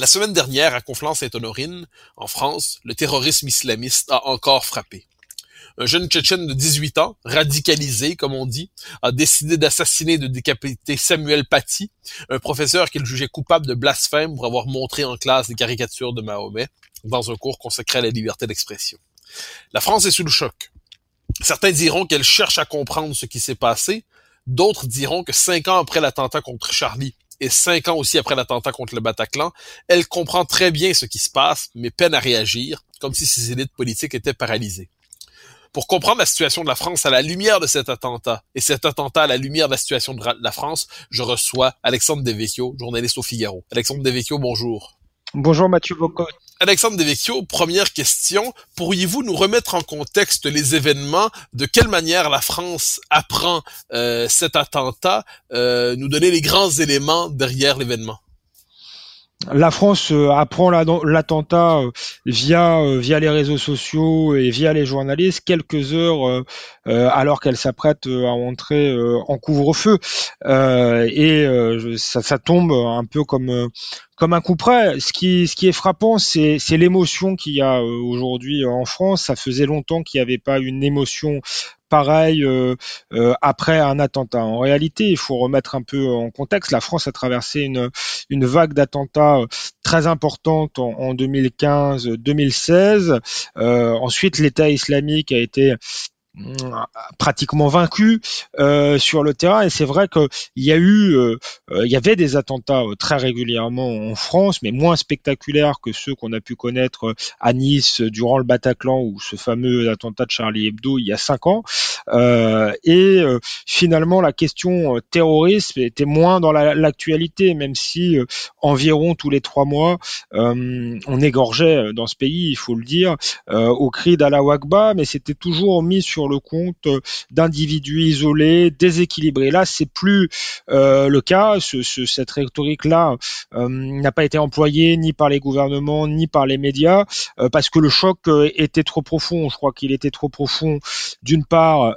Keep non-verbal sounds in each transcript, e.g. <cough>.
La semaine dernière, à Conflans-Sainte-Honorine, en France, le terrorisme islamiste a encore frappé. Un jeune Tchétchène de 18 ans, radicalisé, comme on dit, a décidé d'assassiner et de décapiter Samuel Paty, un professeur qu'il jugeait coupable de blasphème pour avoir montré en classe des caricatures de Mahomet dans un cours consacré à la liberté d'expression. La France est sous le choc. Certains diront qu'elle cherche à comprendre ce qui s'est passé, d'autres diront que cinq ans après l'attentat contre Charlie et cinq ans aussi après l'attentat contre le Bataclan, elle comprend très bien ce qui se passe, mais peine à réagir, comme si ses élites politiques étaient paralysées. Pour comprendre la situation de la France à la lumière de cet attentat, et cet attentat à la lumière de la situation de la France, je reçois Alexandre Devecchio, journaliste au Figaro. Alexandre Devecchio, bonjour. Bonjour Mathieu Bocot. Alexandre Devecchio, première question. Pourriez-vous nous remettre en contexte les événements? De quelle manière la France apprend euh, cet attentat? Euh, nous donner les grands éléments derrière l'événement? La France euh, apprend l'attentat euh, via euh, via les réseaux sociaux et via les journalistes quelques heures alors qu'elle s'apprête à entrer en couvre-feu et ça, tombe un peu comme comme un coup près. Ce qui, ce qui est frappant, c'est, c'est l'émotion qu'il y a aujourd'hui en France. Ça faisait longtemps qu'il n'y avait pas une émotion pareil euh, euh, après un attentat. En réalité, il faut remettre un peu en contexte. La France a traversé une, une vague d'attentats euh, très importante en, en 2015-2016. ensuite, l'État islamique a été pratiquement vaincu euh, sur le terrain. Et c'est vrai qu'il y a eu euh, euh, il y avait des attentats très régulièrement en France mais moins spectaculaires que ceux qu'on a pu connaître à Nice durant le Bataclan ou ce fameux attentat de Charlie Hebdo il y a cinq ans. Et finalement la question terrorisme était moins dans l'actualité même si environ tous les trois mois on égorgeait dans ce pays il faut le dire au cri d'Allah Akbar mais c'était toujours mis sur le compte euh, d'individus isolés, déséquilibrés. Là, c'est plus euh, le cas. cette rhétorique-là euh, n'a pas été employée ni par les gouvernements ni par les médias parce que le choc était trop profond. Je crois qu'il était trop profond d'une part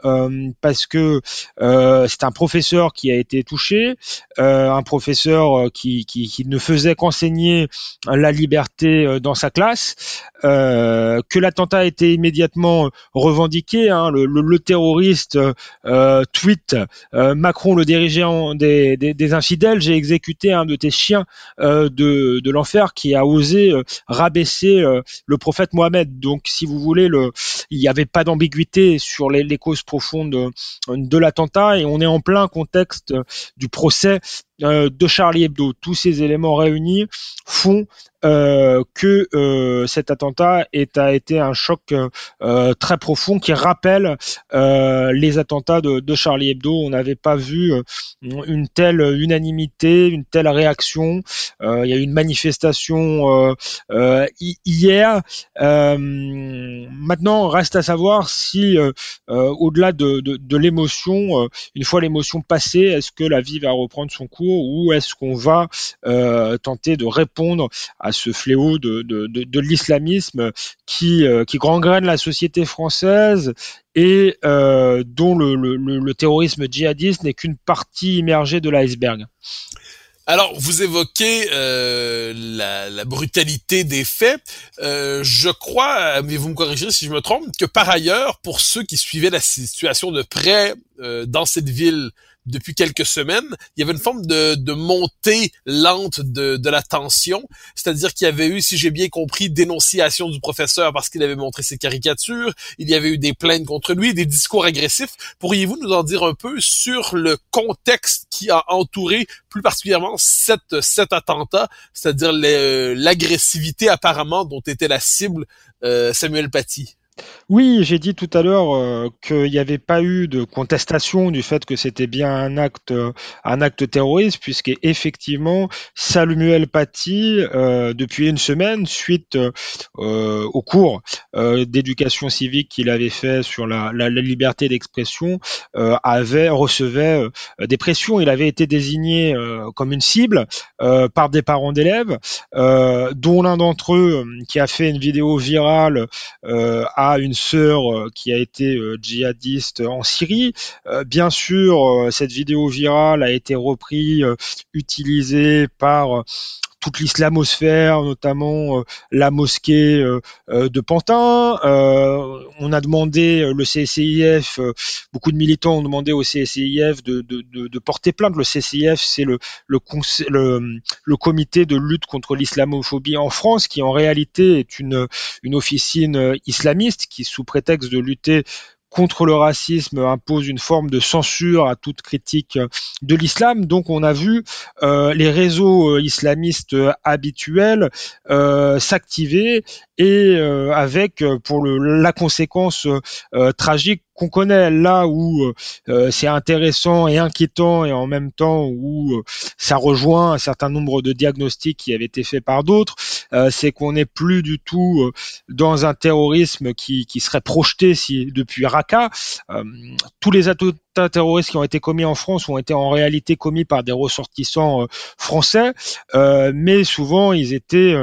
parce que c'est un professeur qui a été touché, un professeur qui ne faisait qu'enseigner la liberté dans sa classe, que l'attentat a été immédiatement revendiqué. Hein, le, terroriste euh, tweet euh, Macron le dirigeant des, des, infidèles, j'ai exécuté un de tes chiens euh, de, l'enfer qui a osé rabaisser le prophète Mohamed. Donc si vous voulez, le, il n'y avait pas d'ambiguïté sur les, causes profondes de, de l'attentat et on est en plein contexte du procès de Charlie Hebdo. Tous ces éléments réunis font euh, que euh, cet attentat a été un choc euh, très profond qui rappelle les attentats de, Charlie Hebdo. On n'avait pas vu une telle unanimité, une telle réaction. il y a eu une manifestation hier. maintenant, reste à savoir si, au-delà de, de, de l'émotion, une fois l'émotion passée, est-ce que la vie va reprendre son cours ou est-ce qu'on va tenter de répondre à ce fléau de, l'islamisme qui, euh, qui gangrène la société française et euh, dont le, terrorisme djihadiste n'est qu'une partie immergée de l'iceberg? Alors, vous évoquez euh, la, brutalité des faits. Euh, je crois, mais vous me corrigerez si je me trompe, que par ailleurs, pour ceux qui suivaient la situation de près euh, dans cette ville depuis quelques semaines, il y avait une forme de, de montée lente de, de la tension, c'est-à-dire qu'il y avait eu, si j'ai bien compris, dénonciation du professeur parce qu'il avait montré ses caricatures, il y avait eu des plaintes contre lui, des discours agressifs. Pourriez-vous nous en dire un peu sur le contexte qui a entouré plus particulièrement cet, attentat, c'est-à-dire l'agressivité apparemment dont était la cible euh, Samuel Paty? Oui, j'ai dit tout à l'heure euh, qu'il n'y avait pas eu de contestation du fait que c'était bien un acte, euh, un acte terroriste, puisque effectivement Samuel Paty, euh, depuis une semaine, suite au cours d'éducation civique qu'il avait fait sur la liberté d'expression, avait recevait des pressions. Il avait été désigné comme une cible par des parents d'élèves, dont l'un d'entre eux qui a fait une vidéo virale une sœur euh, qui a été euh, djihadiste en Syrie. Euh, bien sûr, cette vidéo virale a été reprise, utilisée par toute l'islamosphère, notamment euh, la mosquée euh, euh, de Pantin. on a demandé le CCIF, beaucoup de militants ont demandé au CCIF de, de, de, de porter plainte. Le CCIF, c'est le, le, le, le, comité de lutte contre l'islamophobie en France, qui en réalité est une, une officine islamiste qui, sous prétexte de lutter contre le racisme impose une forme de censure à toute critique de l'islam. Donc on a vu euh, les réseaux euh, islamistes habituels euh, s'activer et avec pour le, la conséquence tragique qu'on connaît là où c'est intéressant et inquiétant et en même temps où ça rejoint un certain nombre de diagnostics qui avaient été faits par d'autres, c'est qu'on n'est plus du tout dans un terrorisme qui, serait projeté depuis Raqqa. tous les attentats terroristes qui ont été commis en France ont été en réalité commis par des ressortissants français, mais souvent ils étaient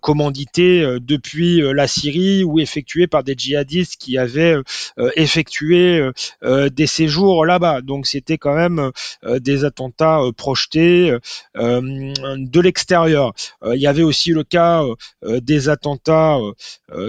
commandités depuis la Syrie ou effectués par des djihadistes qui avaient euh, euh, euh, des séjours là-bas. Donc c'était quand même des attentats projetés de l'extérieur. Il y avait aussi le cas des attentats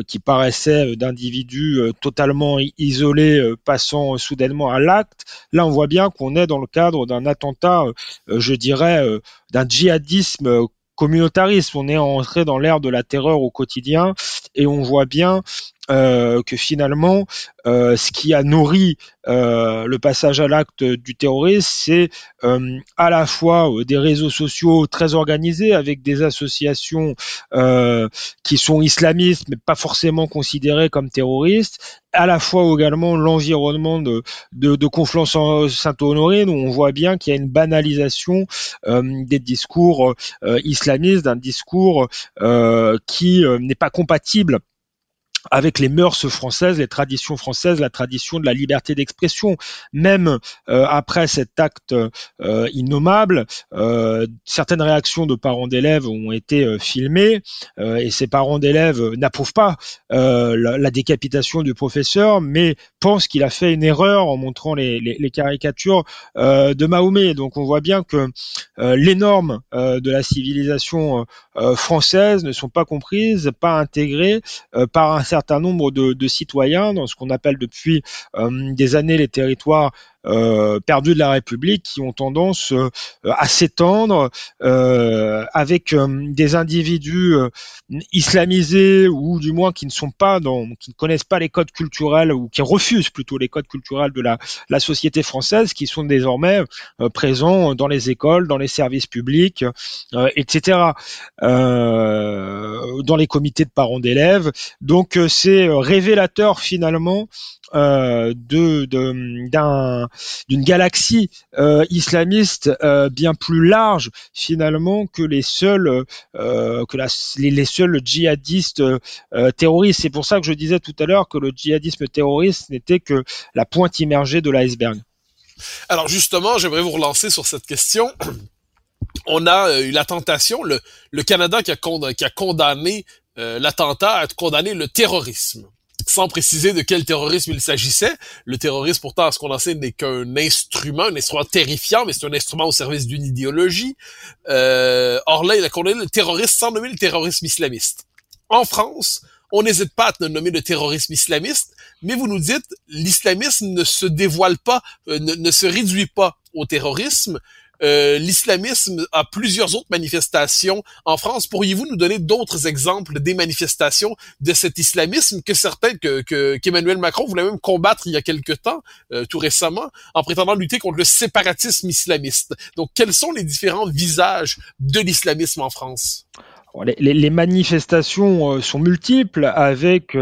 qui paraissaient d'individus totalement isolés passant soudainement l'acte. Là, on voit bien qu'on est dans le cadre d'un attentat, je dirais, d'un djihadisme communautariste. On est entré dans l'ère de la terreur au quotidien et on voit bien euh, que finalement, euh, ce qui a nourri euh, le passage à l'acte du terrorisme, c'est à la fois des réseaux sociaux très organisés avec des associations qui sont islamistes mais pas forcément considérées comme terroristes, à la fois également l'environnement de, de, de Conflans-Sainte-Honorine où on voit bien qu'il y a une banalisation des discours islamistes, d'un discours qui n'est pas compatible avec les mœurs françaises, les traditions françaises, la tradition de la liberté d'expression. Même euh, après cet acte euh, innommable, euh, certaines réactions de parents d'élèves ont été filmées et ces parents d'élèves n'approuvent pas la, la, décapitation du professeur, mais pensent qu'il a fait une erreur en montrant les, les, les caricatures de Mahomet. Donc on voit bien que les normes de la civilisation française ne sont pas comprises, pas intégrées par un certain nombre de, citoyens dans ce qu'on appelle depuis euh, des années les territoires euh, perdus de la République qui ont tendance euh, à s'étendre avec des individus islamisés ou du moins qui ne sont pas dans, qui ne connaissent pas les codes culturels ou qui refusent plutôt les codes culturels de la, société française, qui sont désormais présents dans les écoles, dans les services publics, etc., dans les comités de parents d'élèves. Donc c'est révélateur finalement euh, de d'un d'une galaxie euh, islamiste euh, bien plus large finalement que les seuls euh, djihadistes terroristes. C'est pour ça que je disais tout à l'heure que le djihadisme terroriste n'était que la pointe immergée de l'iceberg. Alors justement, j'aimerais vous relancer sur cette question. On a eu la tentation, le, Canada qui a, qui a condamné l'attentat, a condamné le terrorisme sans préciser de quel terrorisme il s'agissait. Le terrorisme, pourtant, à ce qu'on en sait, n'est qu'un instrument, un instrument terrifiant, mais c'est un instrument au service d'une idéologie. Euh, or là, il a condamné le terrorisme sans nommer le terrorisme islamiste. En France, on n'hésite pas à te nommer le terrorisme islamiste, mais vous nous dites l'islamisme ne se dévoile pas, euh, ne, se réduit pas au terrorisme. Euh, l'islamisme a plusieurs autres manifestations en France. Pourriez-vous nous donner d'autres exemples des manifestations de cet islamisme que certains, que qu'Emmanuel Macron voulait même combattre il y a quelque temps, euh, tout récemment, en prétendant lutter contre le séparatisme islamiste? Donc, quels sont les différents visages de l'islamisme en France? Les, manifestations euh, sont multiples avec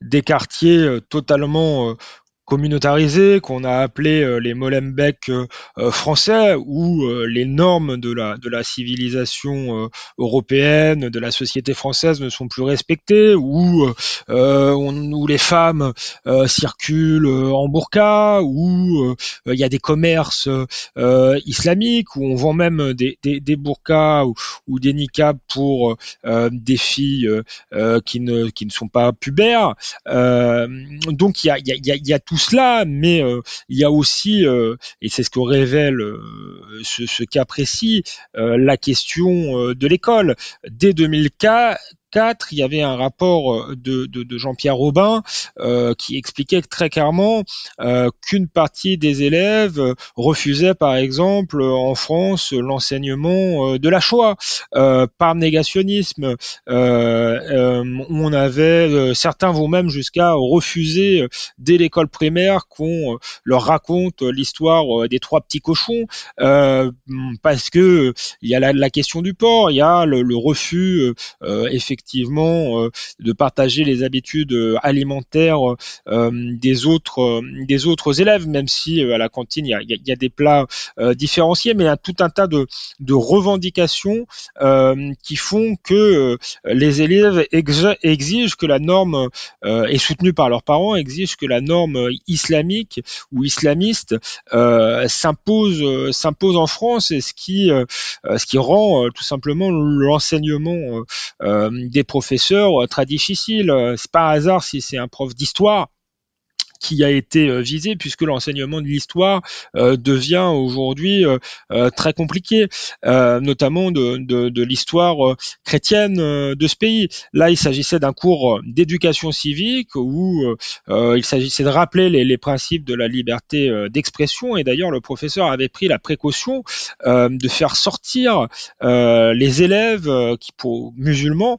des quartiers totalement communautarisés qu'on a appelé euh, les Molenbeek euh, euh, français où les normes de la de la civilisation européenne de la société française ne sont plus respectées où où les femmes circulent en burqa où il y a des commerces islamiques où on vend même des des, des burqas ou, ou des niqabs pour des filles qui ne qui ne sont pas pubères. Donc il y a il y a, y a tout cela, mais euh, il y a aussi, euh, et c'est ce que révèle euh, ce, cas précis, la question de l'école. Dès 2004, il y avait un rapport euh, de, Jean-Pierre Robin euh, qui expliquait très clairement euh, qu'une partie des élèves refusait, par exemple, en France, l'enseignement de la Shoah par négationnisme. on avait certains vont même jusqu'à refuser dès l'école primaire qu'on leur raconte l'histoire des trois petits cochons parce que il y a la, question du port, il y a le, le refus effectivement effectivement euh, de partager les habitudes euh, alimentaires euh, des autres des autres élèves, même si à la cantine il y a, y a, des plats différenciés, mais il y a tout un tas de, de revendications qui font que les élèves exigent que la norme est soutenue par leurs parents, exigent que la norme islamique ou islamiste s'impose s'impose en France, et ce qui ce qui rend tout simplement l'enseignement des professeurs euh, très difficiles. Euh, c'est pas hasard si c'est un prof d'histoire qui a été euh, visé puisque l'enseignement de l'histoire euh, devient aujourd'hui euh, très compliqué, notamment de, l'histoire chrétienne de ce pays. Là, il s'agissait d'un cours d'éducation civique où il s'agissait de rappeler les, les, principes de la liberté d'expression et d'ailleurs le professeur avait pris la précaution de faire sortir les élèves qui pour musulmans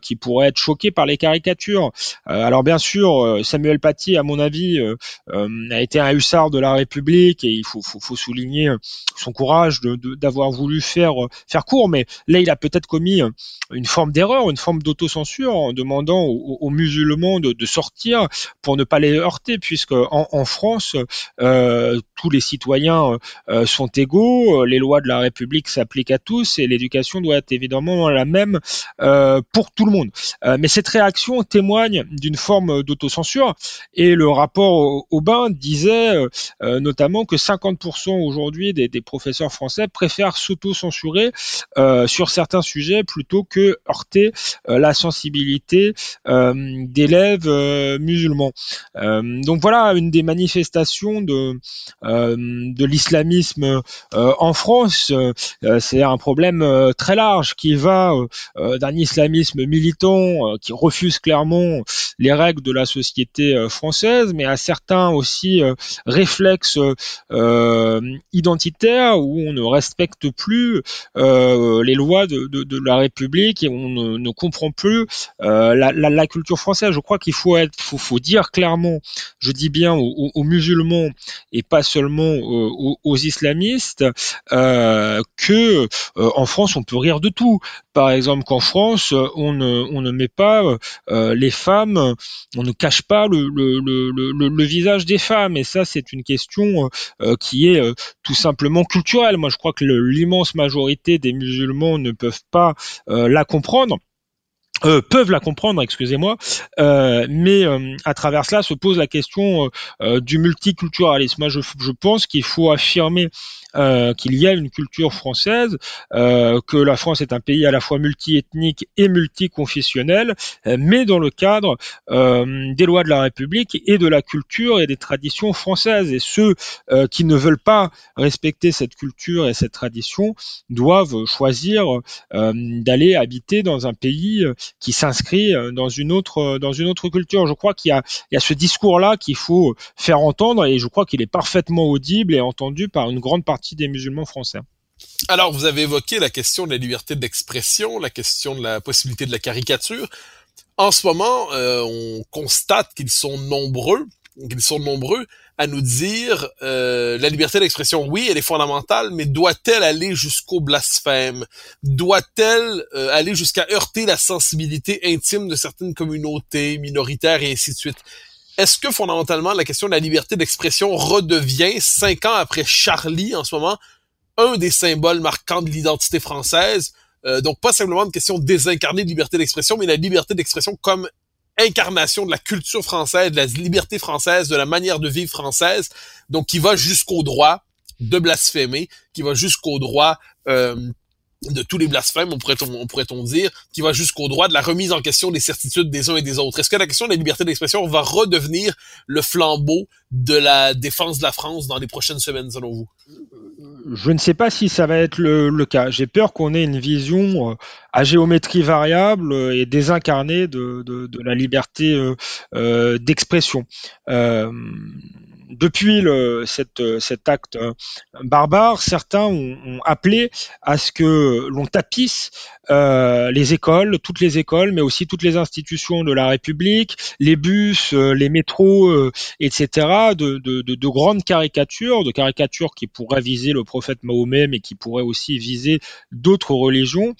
qui pourraient être choqués par les caricatures. alors bien sûr, Samuel Paty, à mon avis euh, euh, a été un hussard de la République et il faut, souligner son courage d'avoir voulu faire faire court. Mais là, il a peut-être commis une forme d'erreur, une forme d'autocensure en demandant aux, musulmans de, sortir pour ne pas les heurter, puisque en, France, euh, tous les citoyens sont égaux, les lois de la République s'appliquent à tous et l'éducation doit être évidemment la même pour tout le monde. mais cette réaction témoigne d'une forme d'autocensure et le rapport au, bain disait euh, euh, notamment que 50% aujourd'hui des, professeurs français préfèrent s'auto-censurer euh, sur certains sujets plutôt que heurter la sensibilité d'élèves musulmans. donc voilà une des manifestations de, de l'islamisme en France. c'est un problème très large qui va d'un islamisme militant qui refuse clairement les règles de la société française mais à certains aussi euh, réflexes euh, identitaires où on ne respecte plus euh, les lois de, la République et on ne, comprend plus la, culture française. Je crois qu'il faut être, dire clairement, je dis bien aux, musulmans et pas seulement aux, islamistes, que en France on peut rire de tout. Par exemple, qu'en France on ne, on ne met pas les femmes, on ne cache pas le, visage des femmes. Et ça, c'est une question euh, qui est euh, tout simplement culturelle. Moi, je crois que l'immense majorité des musulmans ne peuvent pas euh, la comprendre. peuvent la comprendre, excusez-moi, mais à travers cela se pose la question du multiculturalisme. Moi, je pense qu'il faut affirmer euh, qu'il y a une culture française, euh, que la France est un pays à la fois multiethnique et multiconfessionnel, euh, mais dans le cadre euh, des lois de la République et de la culture et des traditions françaises. Et ceux euh, qui ne veulent pas respecter cette culture et cette tradition doivent choisir d'aller habiter dans un pays qui s'inscrit dans une autre dans une autre culture. Je crois qu'il y a, il y a ce discours-là qu'il faut faire entendre et je crois qu'il est parfaitement audible et entendu par une grande partie des musulmans français. Alors, vous avez évoqué la question de la liberté d'expression, la question de la possibilité de la caricature. En ce moment, euh, on constate qu'ils sont nombreux, qu'ils sont nombreux à nous dire euh, la liberté d'expression, oui, elle est fondamentale, mais doit-elle aller jusqu'au blasphème? Doit-elle euh, aller jusqu'à heurter la sensibilité intime de certaines communautés minoritaires et ainsi de suite? Est-ce que fondamentalement la question de la liberté d'expression redevient cinq ans après Charlie en ce moment un des symboles marquants de l'identité française? Euh, donc pas simplement une question désincarnée de liberté d'expression, mais la liberté d'expression comme incarnation de la culture française, de la liberté française, de la manière de vivre française, donc qui va jusqu'au droit de blasphémer, qui va jusqu'au droit euh, de tous les blasphèmes, on pourrait-on on pourrait dire, qui va jusqu'au droit de la remise en question des certitudes des uns et des autres. Est-ce que la question de la liberté d'expression va redevenir le flambeau de la défense de la France dans les prochaines semaines, selon vous? Je ne sais pas si ça va être le, cas. J'ai peur qu'on ait une vision euh, à géométrie variable et désincarnée de, la liberté euh, euh, d'expression. Depuis cet acte barbare, certains ont, appelé à ce que l'on tapisse euh, les écoles, toutes les écoles, mais aussi toutes les institutions de la République, les bus, euh, les métros, euh, etc., de, de, de, de, grandes caricatures, de caricatures qui pourraient viser le prophète Mahomet, mais qui pourraient aussi viser d'autres religions.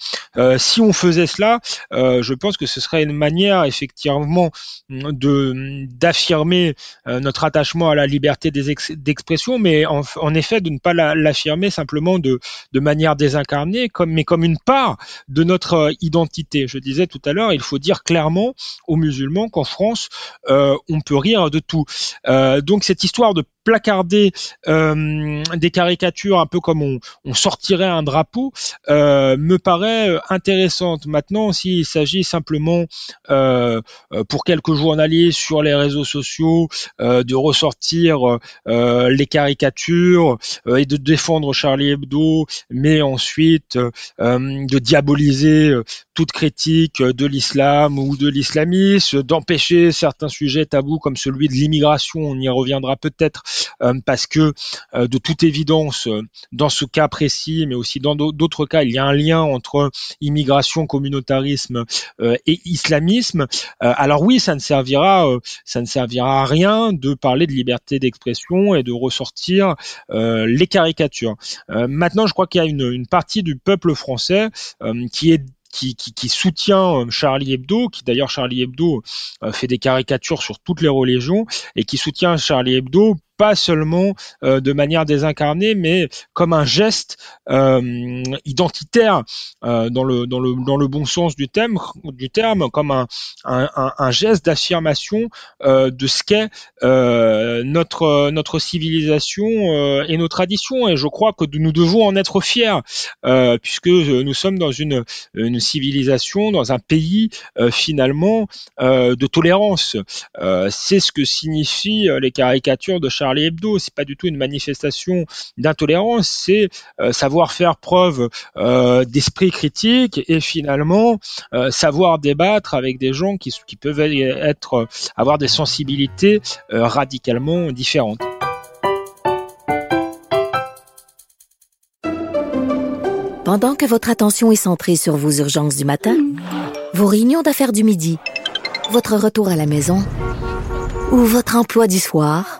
Si on faisait cela, je pense que ce serait une manière effectivement de d'affirmer notre attachement à la liberté d'expression, mais en, effet de ne pas l'affirmer simplement de, de manière désincarnée, mais comme une part de notre identité. Je disais tout à l'heure, il faut dire clairement aux musulmans qu'en France, euh, on peut rire de tout. Euh, donc cette histoire de placarder euh, des caricatures un peu comme on, sortirait un drapeau euh, me paraît euh, intéressante. Maintenant, s'il s'agit simplement euh, euh, pour quelques journalistes sur les réseaux sociaux euh, de ressortir les caricatures et de défendre Charlie Hebdo, mais ensuite de diaboliser mobiliser euh, toute critique de l'islam ou de l'islamisme, d'empêcher certains sujets tabous comme celui de l'immigration, on y reviendra peut-être euh, parce que euh, de toute évidence, euh, dans ce cas précis, mais aussi dans d'autres cas, il y a un lien entre immigration, communautarisme et islamisme. alors oui, ça ne servira, ça ne servira à rien de parler de liberté d'expression et de ressortir les caricatures. maintenant, je crois qu'il y a une, une, partie du peuple français qui est qui, soutient Charlie Hebdo, qui d'ailleurs Charlie Hebdo fait des caricatures sur toutes les religions, et qui soutient Charlie Hebdo pas seulement euh, de manière désincarnée, mais comme un geste euh, identitaire euh, dans, le, dans, le, dans le bon sens du terme, du terme comme un, un, geste d'affirmation de ce qu'est notre, notre civilisation et nos traditions. Et je crois que nous devons en être fiers, puisque nous sommes dans une, une civilisation, dans un pays finalement de tolérance. C'est ce que signifient les caricatures de Charlie Charlie Hebdo. C'est pas du tout une manifestation d'intolérance, c'est euh, savoir faire preuve euh, d'esprit critique et finalement euh, savoir débattre avec des gens qui, qui peuvent être avoir des sensibilités radicalement différentes. Pendant que votre attention est centrée sur vos urgences du matin, vos réunions d'affaires du midi, votre retour à la maison ou votre emploi du soir,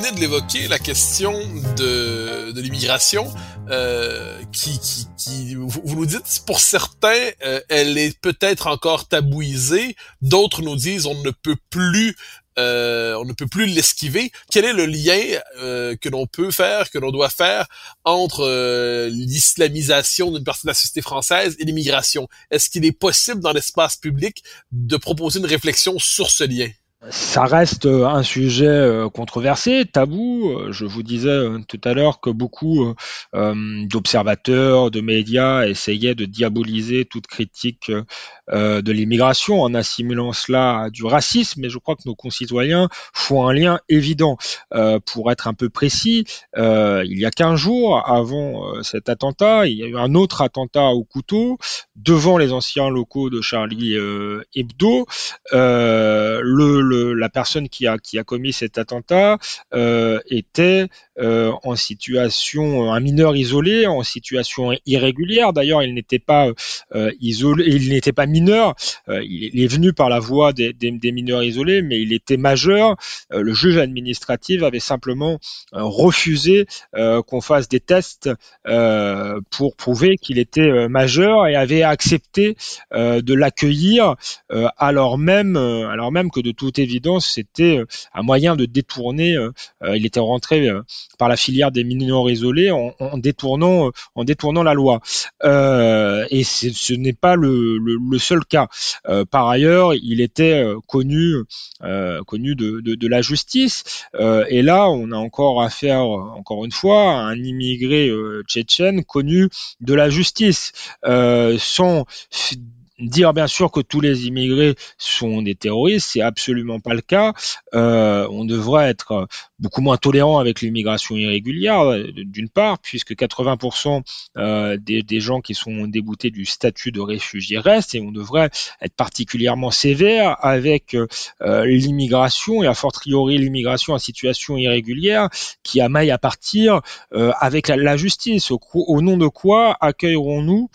Venez de l'évoquer, la question de de, l'immigration, euh, qui, qui, qui vous, vous nous dites, pour certains, euh, elle est peut-être encore tabouisée, d'autres nous disent on ne peut plus euh, on ne peut plus l'esquiver. Quel est le lien euh, que l'on peut faire, que l'on doit faire entre euh, l'islamisation d'une partie de la société française et l'immigration? Est-ce qu'il est possible dans l'espace public de proposer une réflexion sur ce lien? Ça reste euh, un sujet euh, controversé, tabou. Euh, je vous disais tout à l'heure que beaucoup d'observateurs, de médias essayaient de diaboliser toute critique de l'immigration en assimilant cela à du racisme, mais je crois que nos concitoyens font un lien évident. Pour être un peu précis, il y a 15 jours avant cet attentat, il y a eu un autre attentat au couteau devant les anciens locaux de Charlie Hebdo. le la personne qui a, qui a commis cet attentat euh, était euh, en situation, un mineur isolé, en situation irrégulière. D'ailleurs, il n'était pas euh, isolé, il n'était pas mineur. il est venu par la voie des, des, mineurs isolés, mais il était majeur. le juge administratif avait simplement refusé qu'on fasse des tests pour prouver qu'il était majeur et avait accepté de l'accueillir alors même, alors même que de toute évidence, c'était euh, un moyen de détourner. Euh, euh, il était rentré par la filière des mineurs isolés en, détournant, en détournant la loi. et ce n'est pas le, seul cas. par ailleurs, il était connu, connu de, la justice. et là, on a encore affaire, encore une fois, à un immigré tchétchène connu de la justice, sans Dire bien sûr que tous les immigrés sont des terroristes, c'est absolument pas le cas. Euh, on devrait être beaucoup moins tolérant avec l'immigration irrégulière, euh, d'une part, puisque 80% euh, des, gens qui sont déboutés du statut de réfugié restent, et on devrait être particulièrement sévère avec euh, l'immigration et a fortiori l'immigration en situation irrégulière qui amaille à partir avec la, justice. Au, nom de quoi accueillerons-nous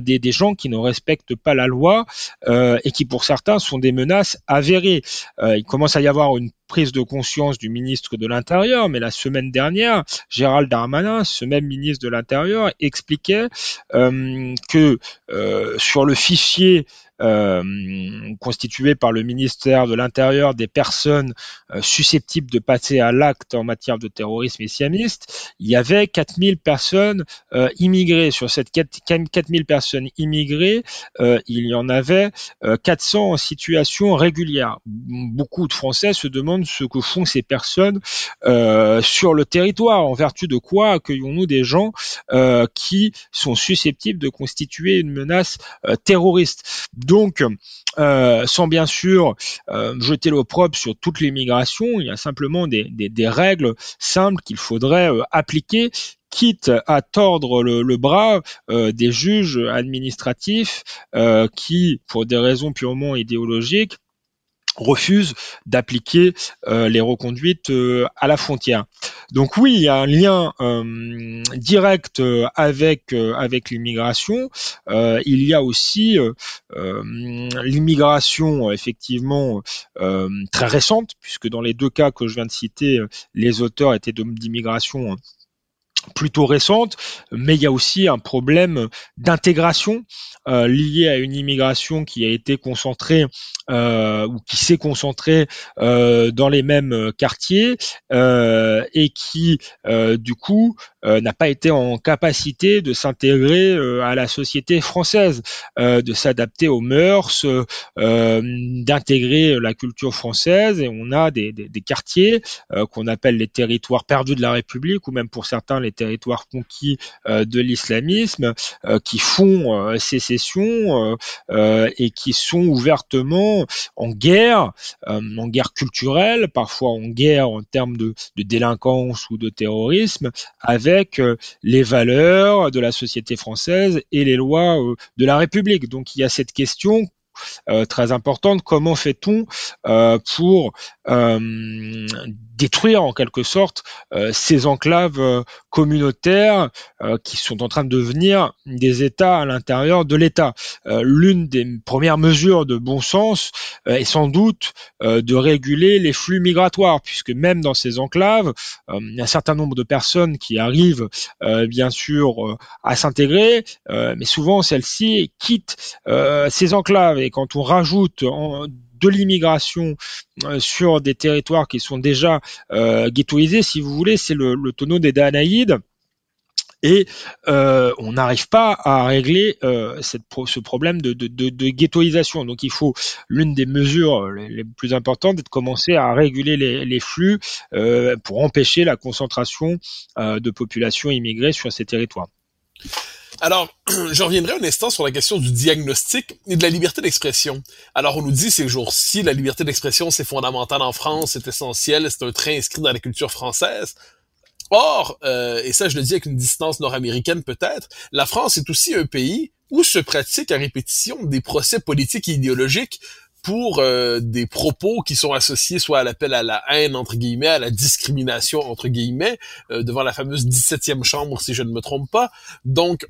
des, des gens qui ne respectent pas la loi et qui pour certains sont des menaces avérées? Il commence à y avoir une prise de conscience du ministre de l'Intérieur, mais la semaine dernière, Gérald Darmanin, ce même ministre de l'Intérieur, expliquait euh, que sur le fichier euh, constitué par le ministère de l'Intérieur des personnes euh, susceptibles de passer à l'acte en matière de terrorisme islamiste, il y avait 4000 personnes euh, immigrées. Sur cette 4000 personnes immigrées, il y en avait 400 en situation régulière. Beaucoup de Français se demandent ce que font ces personnes sur le territoire, en vertu de quoi accueillons-nous des gens qui sont susceptibles de constituer une menace terroriste. Donc, euh, sans bien sûr euh, jeter l'opprobre sur toute l'immigration, il y a simplement des, règles simples qu'il faudrait euh, appliquer quitte à tordre le, bras des juges administratifs qui, pour des raisons purement idéologiques, refuse d'appliquer euh, les reconduites euh, à la frontière. Donc oui, il y a un lien euh, direct avec avec l'immigration. il y a aussi l'immigration effectivement très récente, puisque dans les deux cas que je viens de citer, les auteurs étaient d'immigration plutôt récente, mais il y a aussi un problème d'intégration euh, lié à une immigration qui a été concentrée euh, ou qui s'est concentrée euh, dans les mêmes quartiers et qui du coup n'a pas été en capacité de s'intégrer à la société française, de s'adapter aux mœurs, d'intégrer la culture française. Et on a des, quartiers qu'on appelle les territoires perdus de la République ou même pour certains les territoires conquis euh, de l'islamisme, euh, qui font euh, sécession et qui sont ouvertement en guerre, en guerre culturelle, parfois en guerre en termes de, de délinquance ou de terrorisme, avec les valeurs de la société française et les lois de la République. Donc il y a cette question très importante. Comment fait-on pour détruire en quelque sorte ces enclaves communautaires qui sont en train de devenir des États à l'intérieur de l'État? L'une des premières mesures de bon sens est sans doute de réguler les flux migratoires, puisque même dans ces enclaves, il y a un certain nombre de personnes qui arrivent bien sûr à s'intégrer, mais souvent celles-ci quittent ces enclaves et quand on rajoute de l'immigration euh, sur des territoires qui sont déjà euh, ghettoisés, si vous voulez, c'est le, tonneau des Danaïdes et euh, on n'arrive pas à régler ce problème de, de, ghettoisation. Donc il faut l'une des mesures les, plus importantes est de commencer à réguler les, les flux pour empêcher la concentration de populations immigrées sur ces territoires. Alors, <clears throat> je reviendrai un instant sur la question du diagnostic et de la liberté d'expression. Alors, on nous dit ces jours-ci, la liberté d'expression, c'est fondamental en France, c'est essentiel, c'est un trait inscrit dans la culture française. Or, euh, et ça je le dis avec une distance nord-américaine peut-être, la France est aussi un pays où se pratiquent à répétition des procès politiques et idéologiques pour euh, des propos qui sont associés soit à l'appel à la haine entre guillemets, à la discrimination entre guillemets, euh, devant la fameuse 17e chambre si je ne me trompe pas. Donc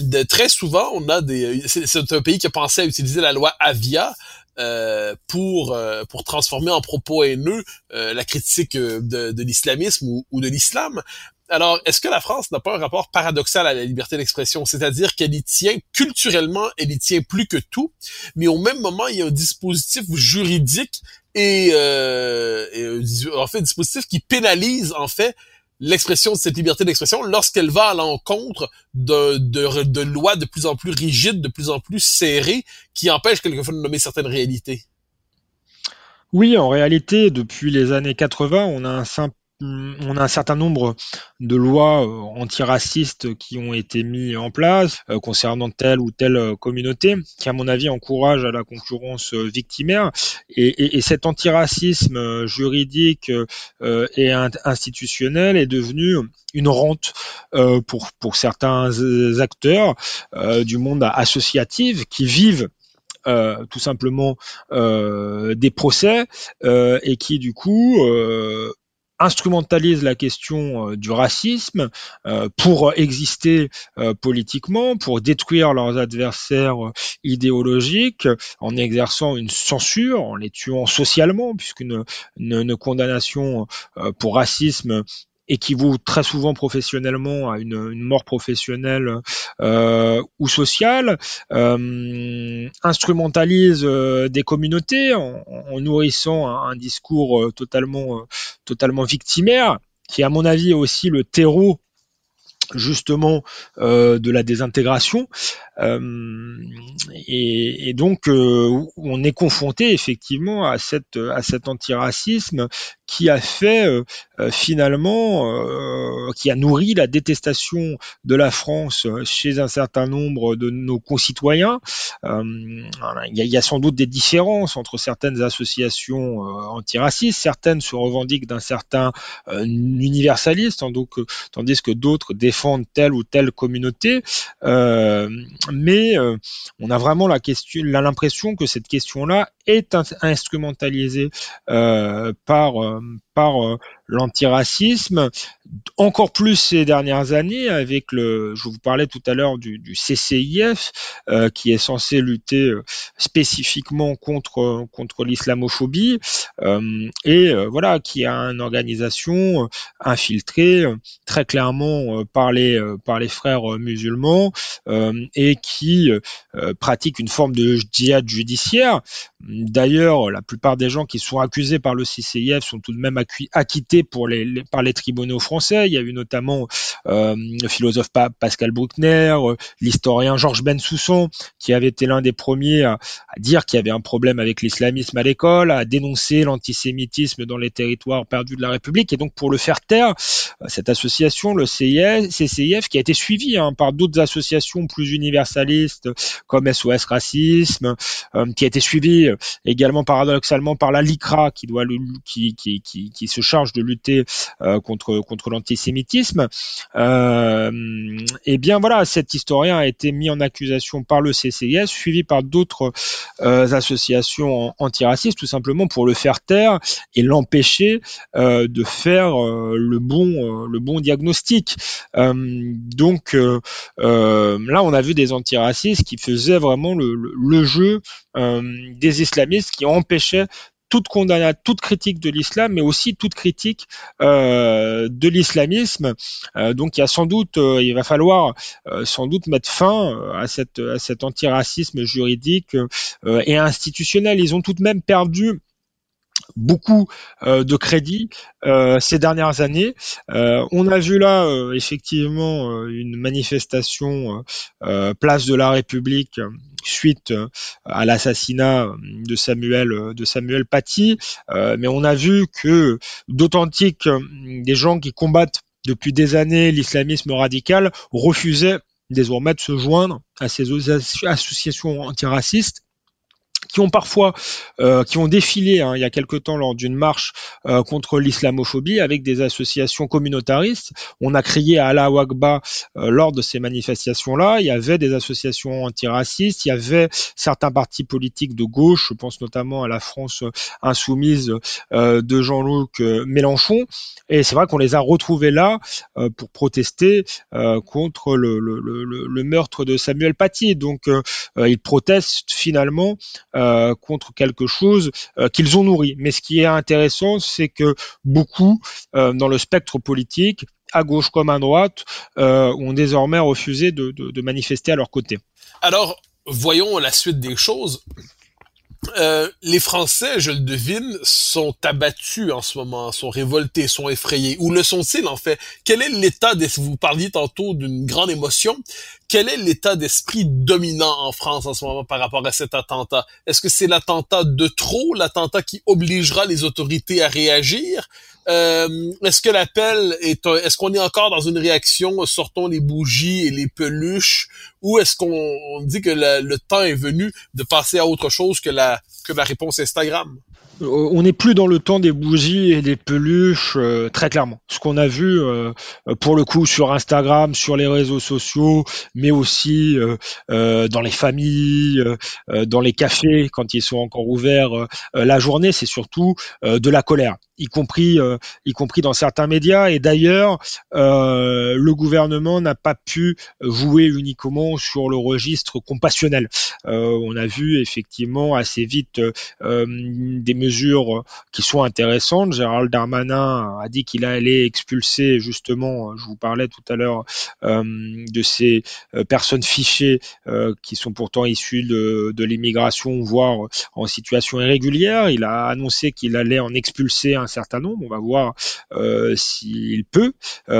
de, très souvent, on a des. C'est un pays qui a pensé à utiliser la loi Avia euh, pour pour transformer en propos haineux la critique de, de l'islamisme ou, ou, de l'islam. Alors, est-ce que la France n'a pas un rapport paradoxal à la liberté d'expression? C'est-à-dire qu'elle y tient, culturellement, elle y tient plus que tout, mais au même moment, il y a un dispositif juridique et, euh, et en fait, un dispositif qui pénalise, en fait, l'expression de cette liberté d'expression lorsqu'elle va à l'encontre de, de, lois de plus en plus rigides, de plus en plus serrées, qui empêchent quelquefois de nommer certaines réalités. Oui, en réalité, depuis les années 80, on a un on a un certain nombre de lois euh, antiracistes qui ont été mis en place euh, concernant telle ou telle euh, communauté, qui à mon avis encouragent à la concurrence victimaire. Et, cet antiracisme juridique et institutionnel est devenu une rente pour certains acteurs du monde associatif qui vivent tout simplement des procès et qui du coup instrumentalise la question euh, du racisme euh, pour exister euh, politiquement, pour détruire leurs adversaires idéologiques, en exerçant une censure, en les tuant socialement, puisqu'une une condamnation pour racisme équivaut très souvent professionnellement à une, mort professionnelle euh, ou sociale, euh, instrumentalise euh, des communautés en, en nourrissant un, un discours euh, totalement, euh, totalement victimaire, qui à mon avis est aussi le terreau justement euh, de la désintégration. Euh, et, et, donc euh, on est confronté effectivement à cette à cet antiracisme qui a fait euh, euh, finalement, euh, qui a nourri la détestation de la France chez un certain nombre de nos concitoyens. Il y, a, sans doute des différences entre certaines associations antiracistes, certaines se revendiquent d'un certain universalisme, tandis que d'autres défendent telle ou telle communauté. mais on a vraiment la question, l'impression que cette question-là est instrumentalisée par um, par euh, l'antiracisme, encore plus ces dernières années avec le, je vous parlais tout à l'heure du, CCIF euh, qui est censé lutter euh, spécifiquement contre contre l'islamophobie et voilà qui a une organisation infiltrée très clairement par les par les frères musulmans et qui pratique une forme de djihad judiciaire. D'ailleurs, la plupart des gens qui sont accusés par le CCIF sont tout de même acquittés pour par les tribunaux français. Il y a eu notamment euh, le philosophe Pascal Bruckner, euh, l'historien Georges Bensoussan, qui avait été l'un des premiers à, dire qu'il y avait un problème avec l'islamisme à l'école, à dénoncer l'antisémitisme dans les territoires perdus de la République. Et donc pour le faire taire, euh, cette association, le CCIF, qui a été suivi hein, par d'autres associations plus universalistes comme SOS Racisme, qui a été suivi également paradoxalement par la LICRA, qui doit qui, qui, qui, qui, se charge de lutter contre contre l'antisémitisme. et eh bien voilà, cet historien a été mis en accusation par le CCIS, suivi par d'autres associations antiracistes, tout simplement pour le faire taire et l'empêcher de faire le bon le bon diagnostic. donc là, on a vu des antiracistes qui faisaient vraiment le jeu des islamistes qui empêchaient toute condamnation, toute critique de l'islam, mais aussi toute critique euh, de l'islamisme. Euh, donc il y a sans doute, euh, il va falloir sans doute mettre fin à cet antiracisme juridique et institutionnel. Ils ont tout de même perdu beaucoup de crédit ces dernières années. on a vu là effectivement une manifestation place de la République suite euh, à l'assassinat de Samuel euh, de Samuel Paty, euh, mais on a vu que d'authentiques des gens qui combattent depuis des années l'islamisme radical refusaient désormais de se joindre à ces associations antiracistes qui ont parfois, euh, qui ont défilé hein, il y a quelque temps lors d'une marche euh, contre l'islamophobie avec des associations communautaristes. On a crié à Allah Wagba euh, lors de ces manifestations-là. Il y avait des associations antiracistes, il y avait certains partis politiques de gauche, je pense notamment à la France insoumise de Jean-Luc Mélenchon. Et c'est vrai qu'on les a retrouvés là pour protester contre le, meurtre de Samuel Paty. Donc ils protestent finalement euh, contre quelque chose euh, qu'ils ont nourri. Mais ce qui est intéressant, c'est que beaucoup euh, dans le spectre politique, à gauche comme à droite, ont désormais refusé de, de manifester à leur côté. Alors, voyons la suite des choses. Euh, les Français, je le devine, sont abattus en ce moment, sont révoltés, sont effrayés. Ou le sont-ils en fait? Quel est l'état d'esprit Vous parliez tantôt d'une grande émotion. Quel est l'état d'esprit dominant en France en ce moment par rapport à cet attentat? Est-ce que c'est l'attentat de trop, l'attentat qui obligera les autorités à réagir? Euh, est-ce que l'appel est est-ce qu'on est encore dans une réaction sortons les bougies et les peluches ou est-ce qu'on dit que le temps est venu de passer à autre chose que la que la réponse Instagram? On n'est plus dans le temps des bougies et des peluches, euh, très clairement. Ce qu'on a vu, euh, pour le coup, sur Instagram, sur les réseaux sociaux, mais aussi euh, dans les familles, dans les cafés, quand ils sont encore ouverts la journée, c'est surtout de la colère y compris y compris dans certains médias et d'ailleurs le gouvernement n'a pas pu jouer uniquement sur le registre compassionnel on a vu effectivement assez vite des mesures qui sont intéressantes. Gérald Darmanin a dit qu'il allait expulser justement, je vous parlais tout à l'heure euh, de ces euh, personnes fichées euh, qui sont pourtant issues de, l'immigration, voire en situation irrégulière. Il a annoncé qu'il allait en expulser certain nombre. On va voir s'il peut,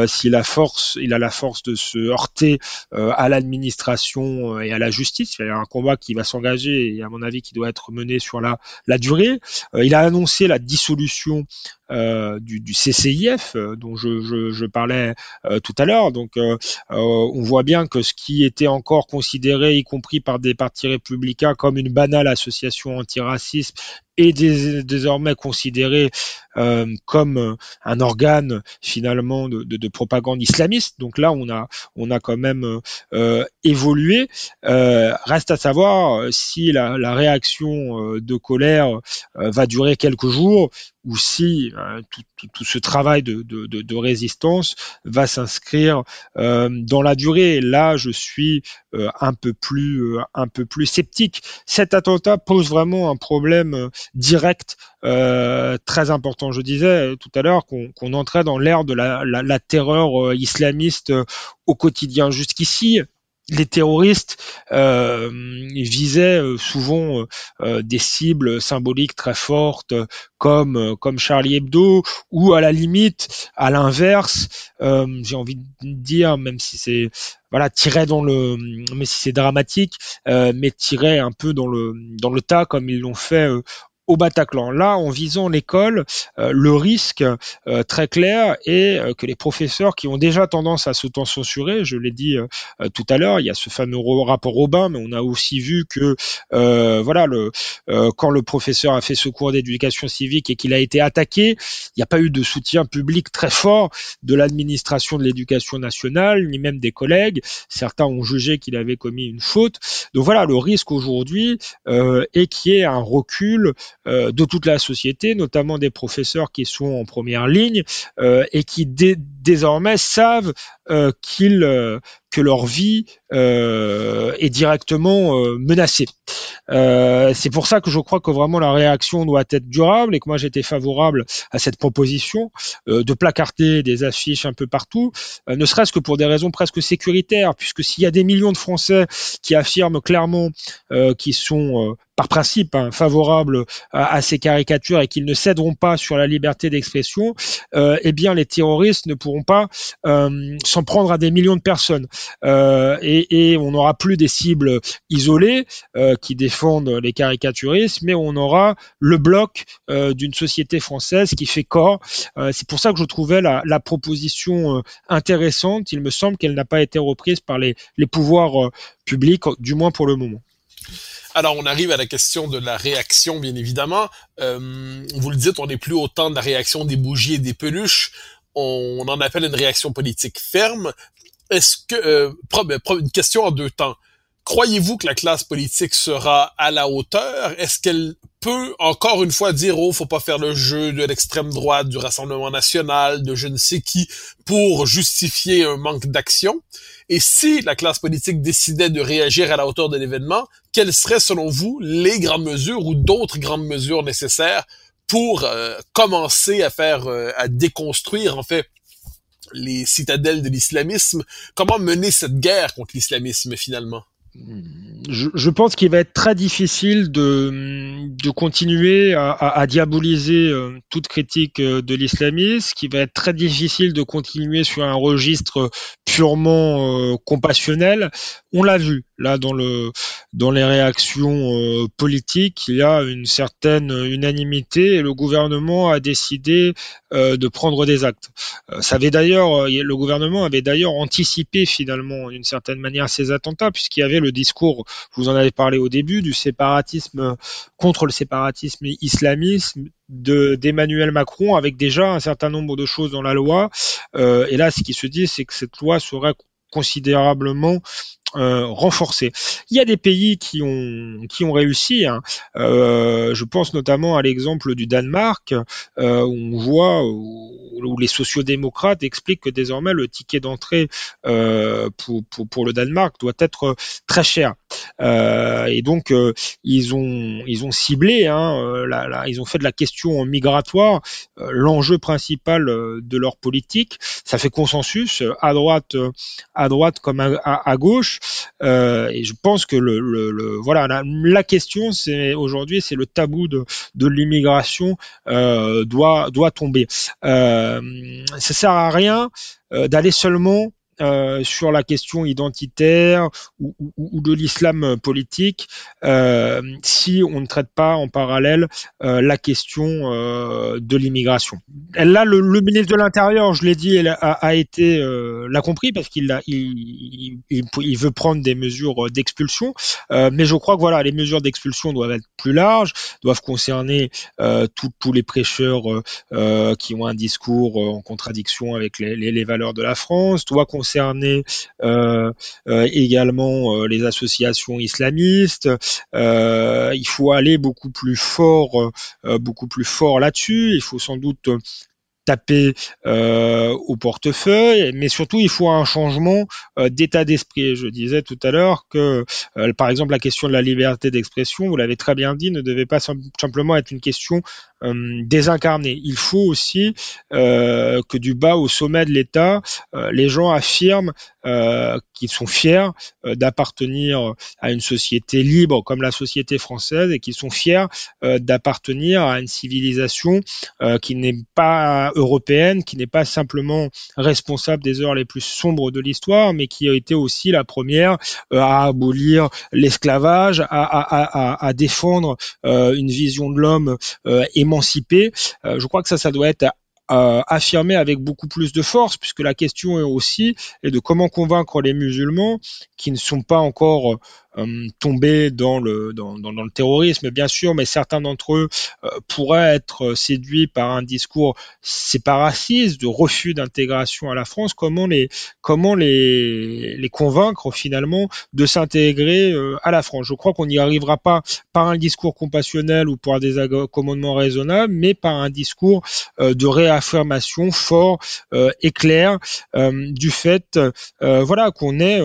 s'il a force, il a la force de se heurter à l'administration et à la justice. Il y a un combat qui va s'engager et à mon avis qui doit être mené sur la, durée. Euh, il a annoncé la dissolution euh, du, CCIF euh, dont je, parlais euh, tout à l'heure. Donc on voit bien que ce qui était encore considéré, y compris par des partis républicains, comme une banale association antiracisme est désormais considéré euh, comme un organe finalement de, de, de, propagande islamiste. Donc là, on a on a quand même euh, évolué. Euh, reste à savoir si la, la réaction de colère va durer quelques jours ou si euh, tout, tout, tout, ce travail de, de, de, résistance va s'inscrire euh, dans la durée. là, je suis euh, un peu plus un peu plus sceptique. Cet attentat pose vraiment un problème direct très important. Je disais tout à l'heure qu'on entrait dans l'ère de la, la, la terreur islamiste au quotidien. Jusqu'ici, les terroristes euh, visaient euh, souvent euh, euh, des cibles symboliques très fortes comme comme Charlie Hebdo ou à la limite à l'inverse j'ai envie de dire même si c'est voilà tirait dans le mais si c'est dramatique mais tirait un peu dans le dans le tas comme ils l'ont fait au Bataclan. Là, en visant l'école, euh, le risque euh, très clair est euh, que les professeurs qui ont déjà tendance à s'auto-censurer, je l'ai dit tout à l'heure, il y a ce fameux rapport Robin, mais on a aussi vu que voilà, le, quand le professeur a fait ce cours d'éducation civique et qu'il a été attaqué, il n'y a pas eu de soutien public très fort de l'administration de l'éducation nationale, ni même des collègues. Certains ont jugé qu'il avait commis une faute. Donc voilà, le risque aujourd'hui est qu'il y ait un recul euh, de toute la société, notamment des professeurs qui sont en première ligne euh, et qui désormais savent euh, qu'ils que leur vie est directement menacée. c'est pour ça que je crois que vraiment la réaction doit être durable et que moi j'étais favorable à cette proposition de placarder des affiches un peu partout, ne serait-ce que pour des raisons presque sécuritaires, puisque s'il y a des millions de Français qui affirment clairement qu'ils sont par principe hein, favorables à, ces caricatures et qu'ils ne céderont pas sur la liberté d'expression, euh, eh bien les terroristes ne pourront pas euh, s'en prendre à des millions de personnes euh, et, on n'aura plus des cibles isolées qui défendent les caricaturistes, mais on aura le bloc d'une société française qui fait corps. C'est pour ça que je trouvais la, proposition intéressante. Il me semble qu'elle n'a pas été reprise par les pouvoirs publics, du moins pour le moment. Alors, on arrive à la question de la réaction, bien évidemment. Euh, vous le dites, on n'est plus autant de la réaction des bougies et des peluches. On, en appelle une réaction politique ferme. Est-ce que... Euh, ben, une question en deux temps. Croyez-vous que la classe politique sera à la hauteur? Est-ce qu'elle peut encore une fois dire oh faut pas faire le jeu de l'extrême droite, du Rassemblement national, de je ne sais qui pour justifier un manque d'action? Et si la classe politique décidait de réagir à la hauteur de l'événement, quelles seraient selon vous les grandes mesures ou d'autres grandes mesures nécessaires pour euh, commencer à faire euh, à déconstruire en fait les citadelles de l'islamisme? Comment mener cette guerre contre l'islamisme finalement? Je, pense qu'il va être très difficile de, de continuer à, à, diaboliser euh, toute critique euh, de l'islamisme, qu'il va être très difficile de continuer sur un registre purement euh, compassionnel. On l'a vu là dans le dans les réactions politiques, il y a une certaine unanimité et le gouvernement a décidé de prendre des actes. ça avait d'ailleurs le gouvernement avait d'ailleurs anticipé finalement d'une certaine manière ces attentats puisqu'il y avait le discours, vous en avez parlé au début, du séparatisme contre le séparatisme islamiste de d'Emmanuel Macron avec déjà un certain nombre de choses dans la loi. Euh, et là, ce qui se dit, c'est que cette loi serait considérablement euh, renforcée. Il y a des pays qui ont qui ont réussi. Hein. Euh, je pense notamment à l'exemple du Danemark, euh, où on voit où, les sociodémocrates expliquent que désormais le ticket d'entrée euh, pour, pour, le Danemark doit être très cher. Et donc ils ont ils ont ciblé, hein, ils ont fait de la question migratoire l'enjeu principal de leur politique. Ça fait consensus à droite à droite comme à gauche. Euh, et je pense que le, voilà la, la question c'est aujourd'hui c'est le tabou de, de l'immigration euh, doit doit tomber. Euh, ça sert à rien euh, d'aller seulement euh, sur la question identitaire ou, de l'islam politique euh, si on ne traite pas en parallèle euh, la question euh, de l'immigration. Là, le, ministre de l'Intérieur, je l'ai dit, a, l'a compris parce qu'il il, il, il, veut prendre des mesures d'expulsion, mais je crois que voilà, les mesures d'expulsion doivent être plus larges, doivent concerner tous les prêcheurs qui ont un discours en contradiction avec les, valeurs de la France, concerner euh, euh, également euh, les associations islamistes. il faut aller beaucoup plus fort, beaucoup plus fort là-dessus. Il faut sans doute taper au portefeuille, mais surtout il faut un changement d'état d'esprit. Je disais tout à l'heure que, par exemple, la question de la liberté d'expression, vous l'avez très bien dit, ne devait pas simplement être une question désincarner. Il faut aussi que du bas au sommet de l'État, les gens affirment euh, qui sont fiers euh, d'appartenir à une société libre comme la société française et qui sont fiers euh, d'appartenir à une civilisation qui n'est pas européenne, qui n'est pas simplement responsable des heures les plus sombres de l'histoire, mais qui a été aussi la première à abolir l'esclavage, à, à, à, à, défendre une vision de l'homme émancipé. je crois que ça, ça doit être euh, affirmer avec beaucoup plus de force, puisque la question est aussi est de comment convaincre les musulmans qui ne sont pas encore euh, tomber dans le dans, dans, le terrorisme bien sûr mais certains d'entre eux euh, pourraient être séduits par un discours séparatiste de refus d'intégration à la France. Comment les comment les les convaincre finalement de s'intégrer euh, à la France? Je crois qu'on n'y arrivera pas par un discours compassionnel ou par des accommodements raisonnables mais par un discours de réaffirmation fort et clair du fait voilà qu'on est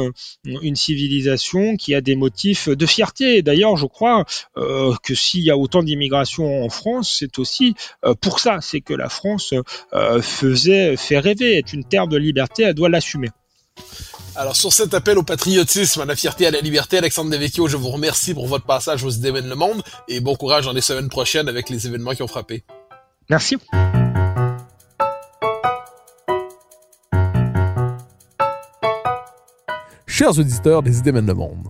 une civilisation qui a des motifs de fierté. D'ailleurs, je crois euh, que s'il y a autant d'immigration en France, c'est aussi euh, pour ça. C'est que la France euh, faisait, fait rêver, est une terre de liberté, elle doit l'assumer. Alors sur cet appel au patriotisme, à la fierté, à la liberté, Alexandre Devecchio, je vous remercie pour votre passage aux idées le monde et bon courage dans les semaines prochaines avec les événements qui ont frappé. Merci. Chers auditeurs des Idées mènent le monde,